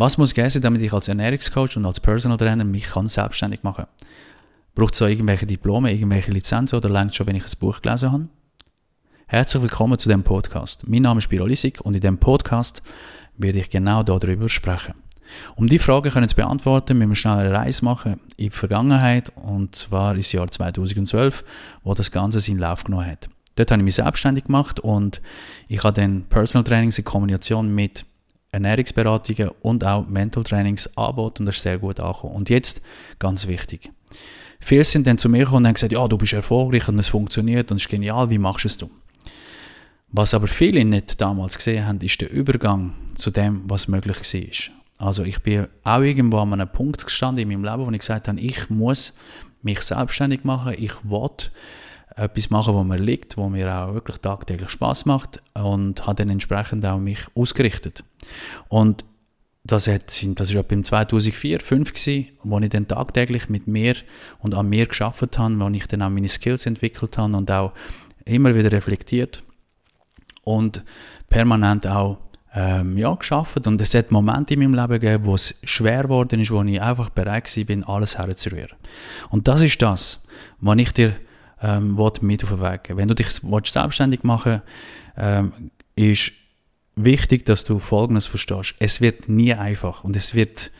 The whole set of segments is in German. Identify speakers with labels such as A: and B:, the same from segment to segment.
A: Was muss sein, damit ich als Ernährungscoach und als Personal Trainer mich kann selbstständig machen kann? Braucht es irgendwelche Diplome, irgendwelche Lizenzen oder längt schon, wenn ich ein Buch gelesen habe? Herzlich willkommen zu dem Podcast. Mein Name ist Biro Lissig und in dem Podcast werde ich genau darüber sprechen. Um die Frage können zu beantworten, müssen wir schnell eine Reise machen in die Vergangenheit und zwar ins Jahr 2012, wo das Ganze seinen Lauf genommen hat. Dort habe ich mich selbstständig gemacht und ich habe dann Personal Trainings in Kombination mit Ernährungsberatungen und auch Mental Trainings angeboten und das ist sehr gut angekommen. Und jetzt, ganz wichtig, viele sind dann zu mir gekommen und haben gesagt, ja, du bist erfolgreich und es funktioniert und es ist genial, wie machst du es? Was aber viele nicht damals gesehen haben, ist der Übergang zu dem, was möglich war. Also ich bin auch irgendwo an einem Punkt gestanden in meinem Leben, wo ich gesagt habe, ich muss mich selbstständig machen, ich will etwas machen, wo mir liegt, wo mir auch wirklich tagtäglich Spaß macht und habe dann entsprechend auch mich ausgerichtet. Und das, hat, das war beim 2004, 2005 gewesen, wo ich dann tagtäglich mit mir und an mir geschafft habe, wo ich dann auch meine Skills entwickelt habe und auch immer wieder reflektiert und permanent auch ähm, ja, geschafft. Und es hat Momente in meinem Leben gegeben, wo es schwer geworden ist, wo ich einfach bereit war, alles herzurühren. Und das ist das, was ich dir ähm, mit auf den Weg geben Wenn du dich selbstständig machen ähm, ist wichtig, dass du Folgendes verstehst. Es wird nie einfach und es wird,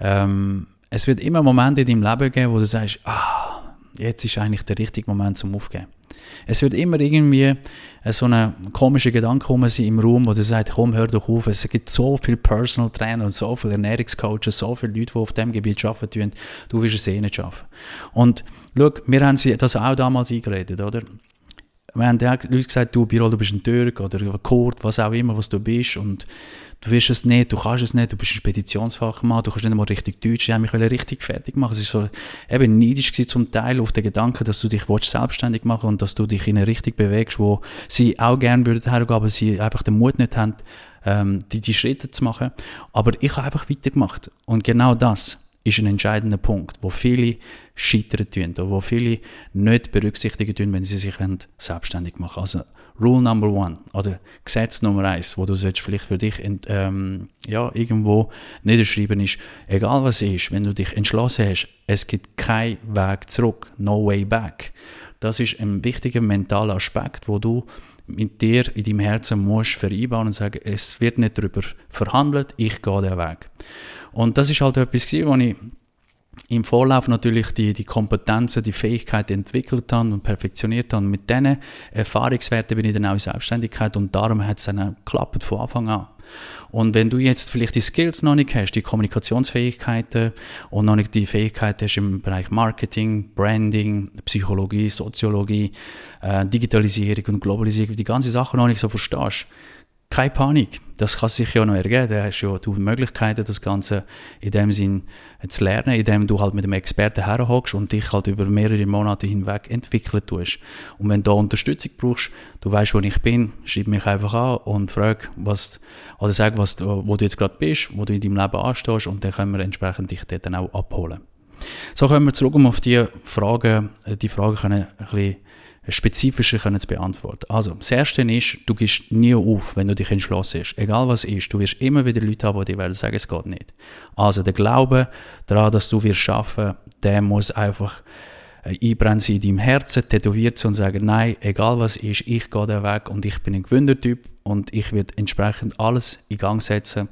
A: ähm, es wird immer Momente in deinem Leben geben, wo du sagst, ah, jetzt ist eigentlich der richtige Moment zum Aufgeben. Es wird immer irgendwie so ein komischer Gedanke kommen sein im Raum, wo du sagst, komm, hör doch auf, es gibt so viele Personal Trainer und so viele Ernährungscoaches, so viele Leute, die auf dem Gebiet arbeiten, du wirst es eh nicht schaffen. Und schau, wir haben das auch damals eingeredet, oder? Wir haben Leute gesagt, du, Birol, du bist ein Türk oder Kurt, was auch immer, was du bist und du wirst es nicht, du kannst es nicht, du bist ein Speditionsfachmann, du kannst nicht einmal richtig Deutsch, die haben mich richtig fertig machen. Es war so eben neidisch zum Teil auf den Gedanken, dass du dich selbstständig machen und dass du dich in eine Richtung bewegst, wo sie auch gerne würden hergehen, aber sie einfach den Mut nicht haben, ähm, die, die Schritte zu machen. Aber ich habe einfach weitergemacht und genau das ist ein entscheidender Punkt, wo viele scheitern tun, wo viele nicht berücksichtigen tun, wenn sie sich selbstständig machen. Also Rule Number One oder Gesetz Nummer eins, wo du vielleicht für dich ähm, ja, irgendwo niederschreiben ist, egal was ist, wenn du dich entschlossen hast, es gibt keinen Weg zurück, no way back. Das ist ein wichtiger mentaler Aspekt, wo du mit dir in deinem Herzen musst vereinbaren und sagen, es wird nicht darüber verhandelt, ich gehe den Weg. Und das ist halt etwas, was ich im Vorlauf natürlich die, die Kompetenzen, die Fähigkeiten entwickelt habe und perfektioniert habe. Mit diesen Erfahrungswerten bin ich dann auch in Selbstständigkeit und darum hat es dann geklappt von Anfang an. Und wenn du jetzt vielleicht die Skills noch nicht hast, die Kommunikationsfähigkeiten und noch nicht die Fähigkeiten hast im Bereich Marketing, Branding, Psychologie, Soziologie, äh, Digitalisierung und Globalisierung, die ganzen Sachen noch nicht so verstehst, keine Panik. Das kann sich ja noch ergeben. Da hast ja du Möglichkeiten, das Ganze in dem Sinn zu lernen, indem du halt mit einem Experten herhockst und dich halt über mehrere Monate hinweg entwickeln tust. Und wenn du da Unterstützung brauchst, du weißt, wo ich bin, schreib mich einfach an und frag, was, oder sag, was, wo du jetzt gerade bist, wo du in deinem Leben anstehst und dann können wir entsprechend dich dort dann auch abholen. So kommen wir zurück, um auf die Fragen, die Fragen können ein bisschen spezifischer können zu beantworten. Also, das Erste ist, du gehst nie auf, wenn du dich entschlossen hast. Egal was ist, du wirst immer wieder Leute haben, die dir sagen, es geht nicht. Also, der Glaube daran, dass du wirst schaffen, der muss einfach äh, einbrennen in deinem Herzen, tätowiert und sagen, nein, egal was ist, ich gehe den Weg und ich bin ein Gewinnertyp und ich werde entsprechend alles in Gang setzen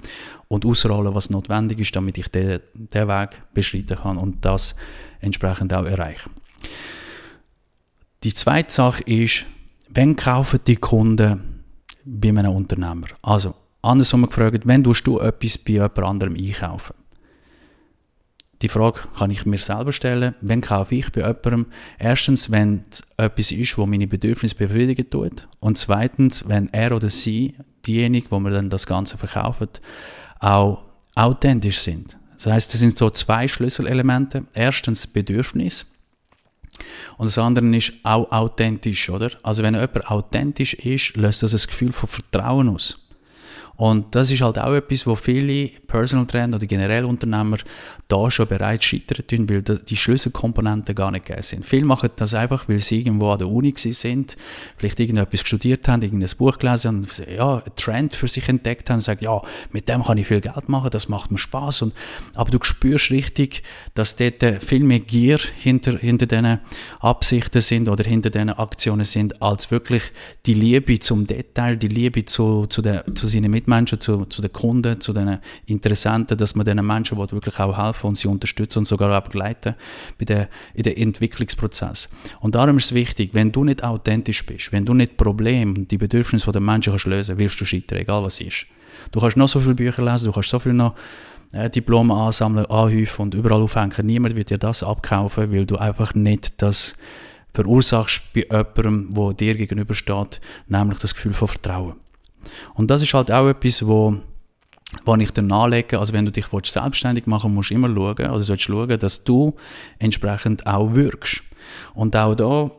A: und ausrollen, was notwendig ist, damit ich den, den Weg beschreiten kann und das entsprechend auch erreichen. Die zweite Sache ist, wenn kaufen die Kunden bei einem Unternehmer? Also, andersrum gefragt, wenn du etwas bei jemand anderem einkaufen? Die Frage kann ich mir selber stellen. Wenn kaufe ich bei jemandem? Erstens, wenn es etwas ist, wo meine Bedürfnisse befriedigen tut. Und zweitens, wenn er oder sie, diejenige, wo mir dann das Ganze verkaufen, auch authentisch sind. Das heißt, es sind so zwei Schlüsselelemente. Erstens Bedürfnis und das andere ist auch authentisch, oder? Also wenn jemand authentisch ist, löst das ein Gefühl von Vertrauen aus. Und das ist halt auch etwas, wo viele Personal Trainer oder generell Unternehmer da schon bereits scheitern tun, weil die Schlüsselkomponenten gar nicht gegeben sind. Viele machen das einfach, weil sie irgendwo an der Uni sind, vielleicht irgendetwas studiert haben, irgendein Buch gelesen und ja, einen Trend für sich entdeckt haben und sagen, ja, mit dem kann ich viel Geld machen, das macht mir Spaß. Und, aber du spürst richtig, dass dort viel mehr Gier hinter, hinter diesen Absichten sind oder hinter diesen Aktionen sind, als wirklich die Liebe zum Detail, die Liebe zu, zu, den, zu seinen Mitmenschen, zu, zu den Kunden, zu den Interessenten, dass man diesen Menschen wirklich auch helfen und sie unterstützen und sogar auch begleiten bei der, in den Entwicklungsprozess. Und darum ist es wichtig, wenn du nicht authentisch bist, wenn du nicht Probleme und die Bedürfnisse der Menschen kannst lösen, wirst du scheitern, egal was ist. Du kannst noch so viele Bücher lesen, du kannst so viel noch äh, Diplome ansammeln, anhäufen und überall aufhängen. Niemand wird dir das abkaufen, weil du einfach nicht das verursachst bei jemandem, der dir gegenübersteht, nämlich das Gefühl von Vertrauen. Und das ist halt auch etwas, wo wo ich dir nahelege, also wenn du dich selbstständig machen musst du immer schauen, also sollst schauen, dass du entsprechend auch wirkst. Und auch da,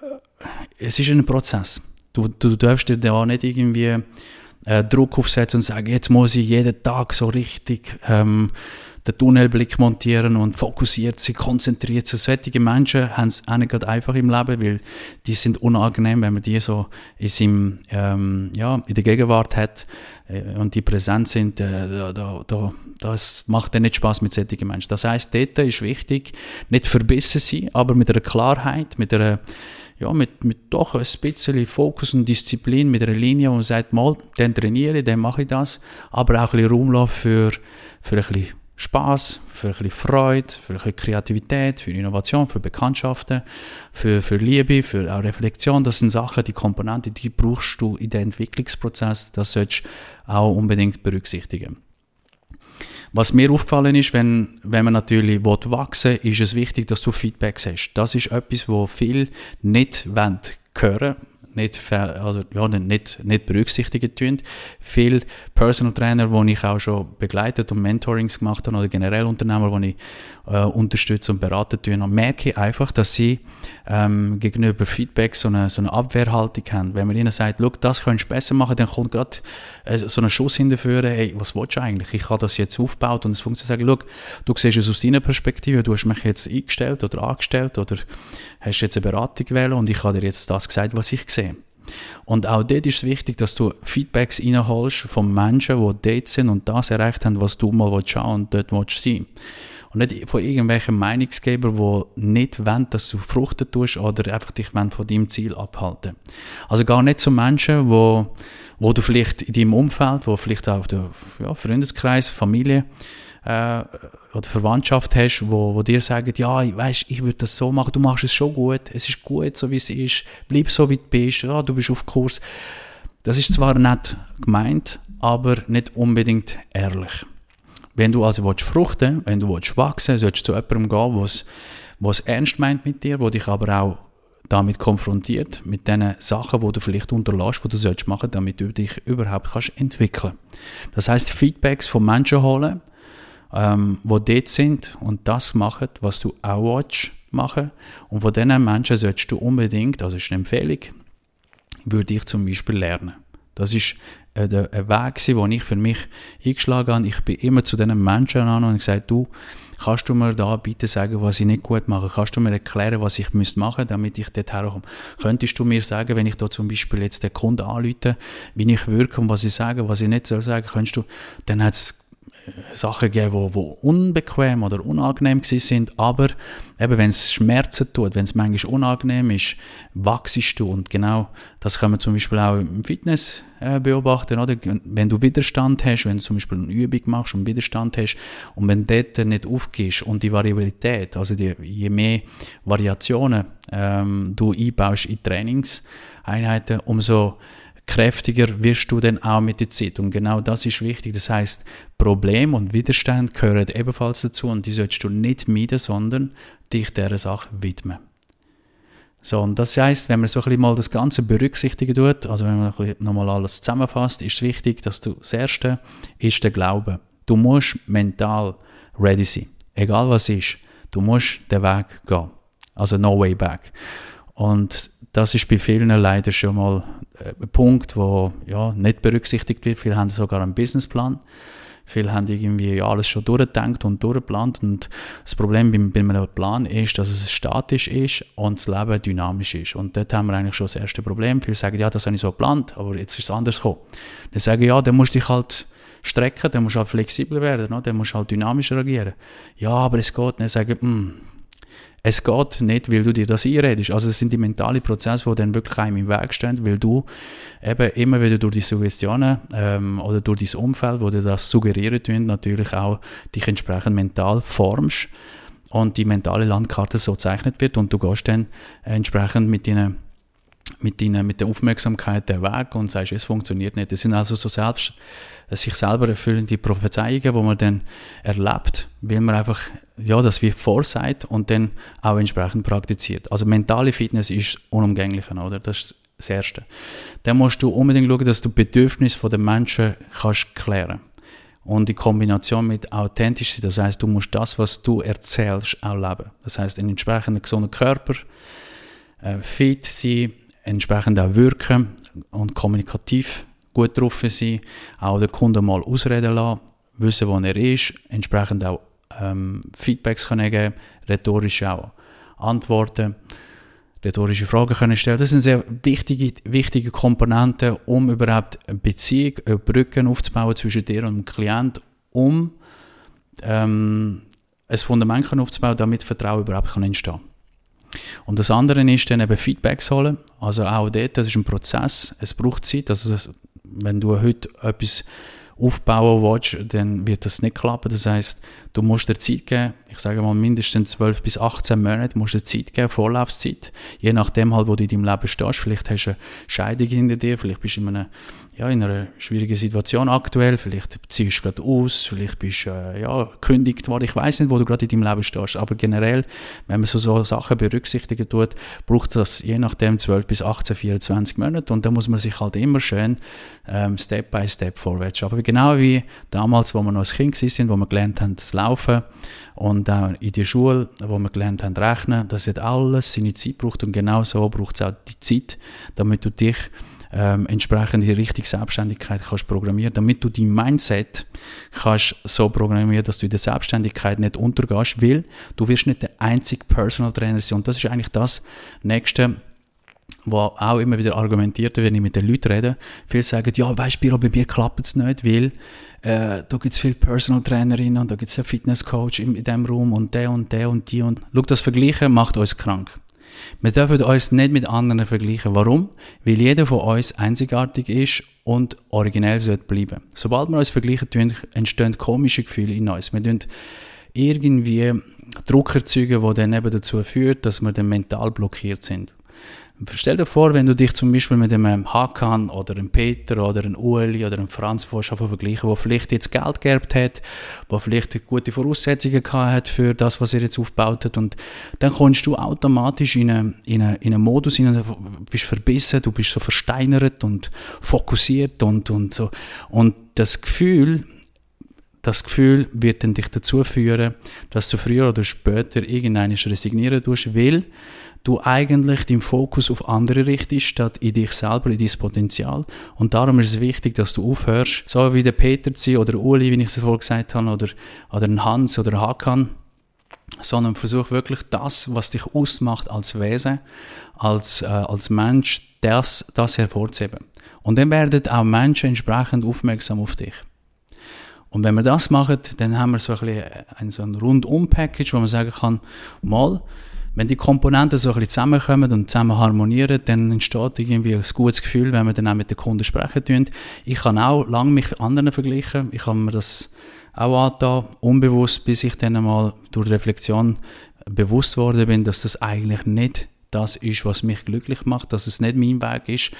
A: äh, es ist ein Prozess. Du, du darfst dir da nicht irgendwie äh, Druck aufsetzen und sagen, jetzt muss ich jeden Tag so richtig ähm, den Tunnelblick montieren und fokussiert sich, konzentriert sich. Solche Menschen haben es auch nicht einfach im Leben, weil die sind unangenehm, wenn man die so in, seinem, ähm, ja, in der Gegenwart hat äh, und die präsent sind, äh, da, da, da, das macht dann nicht Spaß mit solchen Menschen. Das heißt, dort ist wichtig, nicht verbissen sein, aber mit einer Klarheit, mit einer ja, mit, mit doch ein bisschen Fokus und Disziplin, mit einer Linie, wo man sagt, mal, dann trainiere ich, dann mache ich das, aber auch ein bisschen Raum für, für ein bisschen Spaß, für ein bisschen Freude, für ein bisschen Kreativität, für Innovation, für Bekanntschaften, für, für Liebe, für auch Reflexion. Das sind Sachen, die Komponenten, die brauchst du in den Entwicklungsprozess. Das solltest du auch unbedingt berücksichtigen. Was mir aufgefallen ist, wenn, wenn man natürlich wachsen will, ist es wichtig, dass du Feedback hast. Das ist etwas, wo viel nicht hören wollen nicht, also, ja, nicht, nicht berücksichtigen tun. Viele Personal Trainer, die ich auch schon begleitet und Mentorings gemacht habe, oder generell Unternehmer, die ich äh, unterstütze und beraten tun, merke ich einfach, dass sie ähm, gegenüber Feedback so eine, so eine Abwehrhaltung haben. Wenn man ihnen sagt, das könntest du besser machen, dann kommt gerade äh, so ein Schuss hinterführen, hey, was willst du eigentlich? Ich habe das jetzt aufgebaut und es funktioniert. Sagen, du siehst es aus deiner Perspektive, du hast mich jetzt eingestellt oder angestellt oder hast jetzt eine Beratung gewählt und ich habe dir jetzt das gesagt, was ich sehe. Und auch dort ist es wichtig, dass du Feedbacks reinholst von Menschen, die dort sind und das erreicht haben, was du mal schauen und dort willst sein und nicht von irgendwelchen Meinungsgebern, die nicht wollen, dass du Fruchten tust oder einfach dich von deinem Ziel abhalten. Also gar nicht so Menschen, wo, wo du vielleicht in deinem Umfeld, wo vielleicht auch der ja, Freundeskreis, Familie, äh, oder Verwandtschaft hast, wo, wo dir sagen, ja, ich weißt, ich würde das so machen, du machst es schon gut, es ist gut, so wie es ist, bleib so wie du bist, ja, du bist auf Kurs. Das ist zwar nicht gemeint, aber nicht unbedingt ehrlich. Wenn du also willst fruchten, wenn du willst wachsen, solltest du zu jemandem gehen, was was ernst meint mit dir, wo dich aber auch damit konfrontiert, mit den Sachen, wo du vielleicht unterlässt, die du machen, damit du dich überhaupt kannst entwickeln. Das heißt, Feedbacks von Menschen holen, ähm, wo dort sind und das machen, was du auch willst machen. Und von diesen Menschen solltest du unbedingt, also ist eine Empfehlung, würde ich zum Beispiel lernen. Das ist äh, ein Weg, den ich für mich eingeschlagen habe. Ich bin immer zu diesen Menschen an und gesagt, du, kannst du mir da bitte sagen, was ich nicht gut mache? Kannst du mir erklären, was ich müsste machen, damit ich dort herkomme? Könntest du mir sagen, wenn ich da zum Beispiel jetzt den Kunden anrufe, wie ich wirke und was ich sage, was ich nicht soll sagen, könntest du, dann hat es Sachen gegeben, die, unbequem oder unangenehm sind, aber eben, wenn es Schmerzen tut, wenn es manchmal unangenehm ist, wachst du und genau das kann man zum Beispiel auch im Fitness äh, beobachten, oder? Wenn du Widerstand hast, wenn du zum Beispiel eine Übung machst und Widerstand hast und wenn dort nicht aufgehst und die Variabilität, also die, je mehr Variationen ähm, du einbaust in Trainingseinheiten, umso kräftiger wirst du dann auch mit der Zeit. Und genau das ist wichtig. Das heißt, Problem und Widerstand gehören ebenfalls dazu und die solltest du nicht meiden, sondern dich dieser Sache widmen. So, und das heißt, wenn man so ein bisschen mal das Ganze berücksichtigen tut, also wenn man nochmal alles zusammenfasst, ist es wichtig, dass du das Erste ist der Glaube. Du musst mental ready sein. Egal was ist, du musst den Weg gehen. Also no way back. Und das ist bei vielen leider schon mal äh, ein Punkt, wo ja, nicht berücksichtigt wird. Viele haben sogar einen Businessplan. Viele haben irgendwie alles schon durchgedacht und durchgeplant. Und das Problem bei, bei einem Plan ist, dass es statisch ist und das Leben dynamisch ist. Und dort haben wir eigentlich schon das erste Problem. Viele sagen, ja, das habe ich so geplant, aber jetzt ist es anders gekommen. Dann sagen, ja, dann musst du dich halt strecken, dann musst du halt flexibler werden, dann musst du halt dynamisch reagieren. Ja, aber es geht. Dann sagen, hm, es geht nicht, weil du dir das einredest. Also es sind die mentalen Prozesse, die dann wirklich einem im Weg stehen, weil du eben immer wieder durch die Suggestionen ähm, oder durch dein Umfeld, wo dir das suggerieren tun, natürlich auch dich entsprechend mental formst und die mentale Landkarte so gezeichnet wird und du gehst dann entsprechend mit deinen mit, deiner, mit der Aufmerksamkeit der Weg und sagst, es funktioniert nicht. Das sind also so selbst sich selber erfüllende Prophezeiungen, die man dann erlebt, weil man einfach ja, das wie vorsagt und dann auch entsprechend praktiziert. Also mentale Fitness ist unumgänglich, oder? Das ist das Erste. Dann musst du unbedingt schauen, dass du Bedürfnisse der Menschen kannst klären und die Kombination mit authentisch sein, das heißt, du musst das, was du erzählst, auch leben. Das heißt, einen entsprechenden gesunden Körper, äh, fit sein, entsprechend auch wirken und kommunikativ gut drauf sein, auch den Kunden mal ausreden lassen, wissen, wo er ist, entsprechend auch ähm, Feedbacks können geben, rhetorisch auch Antworten, rhetorische Fragen können stellen. Das sind sehr wichtige, wichtige Komponenten, um überhaupt eine Beziehung, eine Brücken aufzubauen zwischen dir und dem Klient, um ähm, ein Fundament aufzubauen, damit Vertrauen überhaupt kann entstehen kann. Und das andere ist dann eben Feedbacks holen. Also auch dort, das ist ein Prozess. Es braucht Zeit. Also wenn du heute etwas aufbauen willst, dann wird das nicht klappen. Das heißt, du musst dir Zeit geben, ich sage mal mindestens 12 bis 18 Monate, musst dir Zeit geben, Vorlaufzeit. Je nachdem halt, wo du in deinem Leben stehst. Vielleicht hast du eine Scheidung hinter dir, vielleicht bist du in, einer, ja, in einer schwierigen Situation aktuell, vielleicht ziehst du gerade aus, vielleicht bist du äh, ja, gekündigt worden. Ich weiß nicht, wo du gerade in deinem Leben stehst. Aber generell, wenn man so, so Sachen berücksichtigen tut, braucht das je nachdem 12 bis 18, 24 Monate. Und da muss man sich halt immer schön ähm, Step by Step vorwärts schaffen. Genau wie damals, wo wir noch als Kind sind, wo wir gelernt haben zu laufen und auch in der Schule, wo wir gelernt haben zu rechnen. Das hat alles seine Zeit braucht und genau so braucht es auch die Zeit, damit du dich ähm, entsprechend die richtige Selbstständigkeit kannst programmieren, damit du dein Mindset kannst so programmieren, dass du in der Selbstständigkeit nicht untergehst, weil du wirst nicht der einzige Personal Trainer sein. Und das ist eigentlich das Nächste, wo auch immer wieder argumentiert wird, wenn ich mit den Leuten rede. Viele sagen, ja, weißt du, bei mir klappt es nicht, weil äh, da gibt es viele Personal Trainerinnen und da gibt es einen Fitnesscoach in, in dem Raum und der und der und die und schau, das Vergleichen macht uns krank. Wir dürfen uns nicht mit anderen vergleichen. Warum? Weil jeder von uns einzigartig ist und originell sollte bleiben. Sobald wir uns vergleichen, entstehen komische Gefühle in uns. Wir tun irgendwie Druck erzeugen, der dann eben dazu führt, dass wir dann mental blockiert sind. Stell dir vor, wenn du dich zum Beispiel mit einem Hakan oder einem Peter oder einem Ueli oder einem Franz vergleichen, wo vielleicht jetzt Geld geerbt hat, wo vielleicht gute Voraussetzungen gehabt hat für das, was er jetzt aufgebaut hat. Und dann kommst du automatisch in einen, in einen, in einen Modus hinein, du bist verbissen, du bist so versteinert und fokussiert und, und so. Und das Gefühl, das Gefühl wird dann dich dazu führen, dass du früher oder später irgendeines resignieren tust, weil du eigentlich den Fokus auf andere richtest, statt in dich selber, in dein Potenzial. Und darum ist es wichtig, dass du aufhörst, so wie der Peter zu oder Uli, wie ich es vorhin gesagt habe, oder, oder Hans oder Hakan, sondern versuch wirklich das, was dich ausmacht als Wesen, als, äh, als Mensch, das, das hervorzuheben. Und dann werden auch Menschen entsprechend aufmerksam auf dich. Und wenn wir das machen, dann haben wir so ein, bisschen ein, so ein Rundum-Package, wo man sagen kann, mal, wenn die Komponenten so ein bisschen zusammenkommen und zusammen harmonieren, dann entsteht irgendwie ein gutes Gefühl, wenn wir dann auch mit den Kunden sprechen tun. Ich kann auch lange mich anderen vergleichen. Ich habe mir das auch angetan, unbewusst, bis ich dann einmal durch Reflexion bewusst worden bin, dass das eigentlich nicht das ist, was mich glücklich macht, dass es nicht mein Weg ist.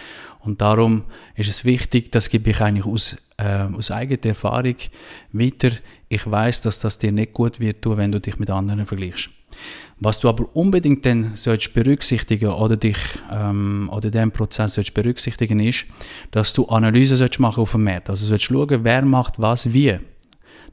A: Und darum ist es wichtig, das gebe ich eigentlich aus, äh, aus eigener Erfahrung weiter. Ich weiß, dass das dir nicht gut wird wenn du dich mit anderen vergleichst. Was du aber unbedingt dann sollst berücksichtigen oder dich ähm, oder den Prozess sollst berücksichtigen ist, dass du Analyse sollst machen auf dem Markt. Also sollst schauen, wer macht was wie.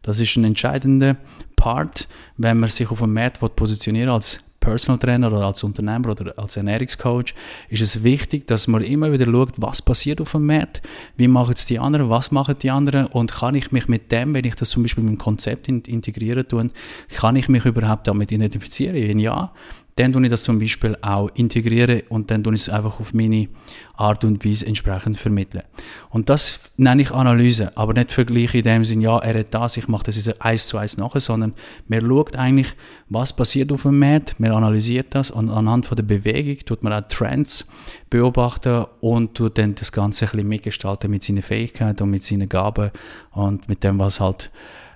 A: Das ist ein entscheidender Part, wenn man sich auf dem Markt positionieren als Personal Trainer oder als Unternehmer oder als Ernährungscoach ist es wichtig, dass man immer wieder schaut, was passiert auf dem Markt, wie machen es die anderen, was machen die anderen? Und kann ich mich mit dem, wenn ich das zum Beispiel mit dem Konzept integrieren tue, kann ich mich überhaupt damit identifizieren? Wenn ja, dann tue ich das zum Beispiel auch integrieren und dann tue ich es einfach auf meine Art und Weise entsprechend vermitteln. Und das nenne ich Analyse, aber nicht Vergleich in dem Sinn, ja, er hat das, ich mache das jetzt eins zu eins nachher, sondern man schaut eigentlich, was passiert auf dem Markt, man analysiert das und anhand von der Bewegung tut man auch Trends beobachten und tut dann das Ganze ein bisschen mitgestalten mit seinen Fähigkeiten und mit seinen Gaben und mit dem, was halt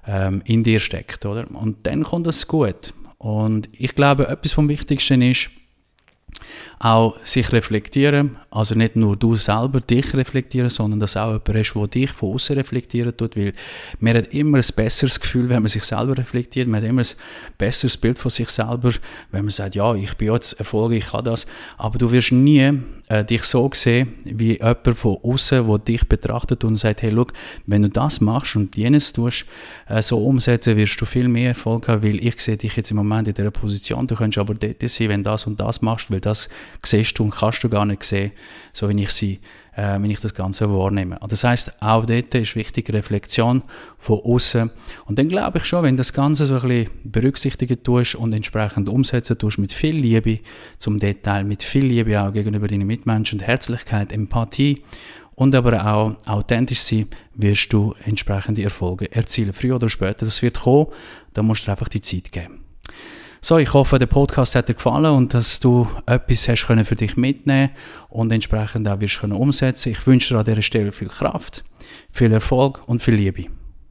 A: ähm, in dir steckt, oder? Und dann kommt es gut. Und ich glaube, etwas vom Wichtigsten ist, auch sich reflektieren, also nicht nur du selber dich reflektieren, sondern dass auch jemand ist, der dich von außen reflektieren tut, weil man hat immer ein besseres Gefühl, wenn man sich selber reflektiert, man hat immer ein besseres Bild von sich selber, wenn man sagt, ja, ich bin jetzt erfolgreich, ich kann das, aber du wirst nie äh, dich so sehen, wie jemand von außen, der dich betrachtet und sagt, hey, look, wenn du das machst und jenes tust, äh, so umsetzen, wirst du viel mehr Erfolg haben, weil ich sehe dich jetzt im Moment in dieser Position, du könntest aber dort sein, wenn das und das machst, weil das siehst du und kannst du gar nicht sehen, so wie ich sie, äh, wenn ich das Ganze wahrnehme. Das heißt, auch dort ist wichtig Reflexion von außen. Und dann glaube ich schon, wenn das Ganze so ein bisschen berücksichtigen tust und entsprechend umsetzen tust mit viel Liebe zum Detail, mit viel Liebe auch gegenüber deinen Mitmenschen, Herzlichkeit, Empathie und aber auch authentisch sein, wirst du entsprechende Erfolge erzielen. Früher oder später, das wird kommen, da musst du einfach die Zeit geben. So, ich hoffe, der Podcast hat dir gefallen und dass du etwas hast können für dich mitnehmen und entsprechend auch wirst können umsetzen. Ich wünsche dir an dieser Stelle viel Kraft, viel Erfolg und viel Liebe.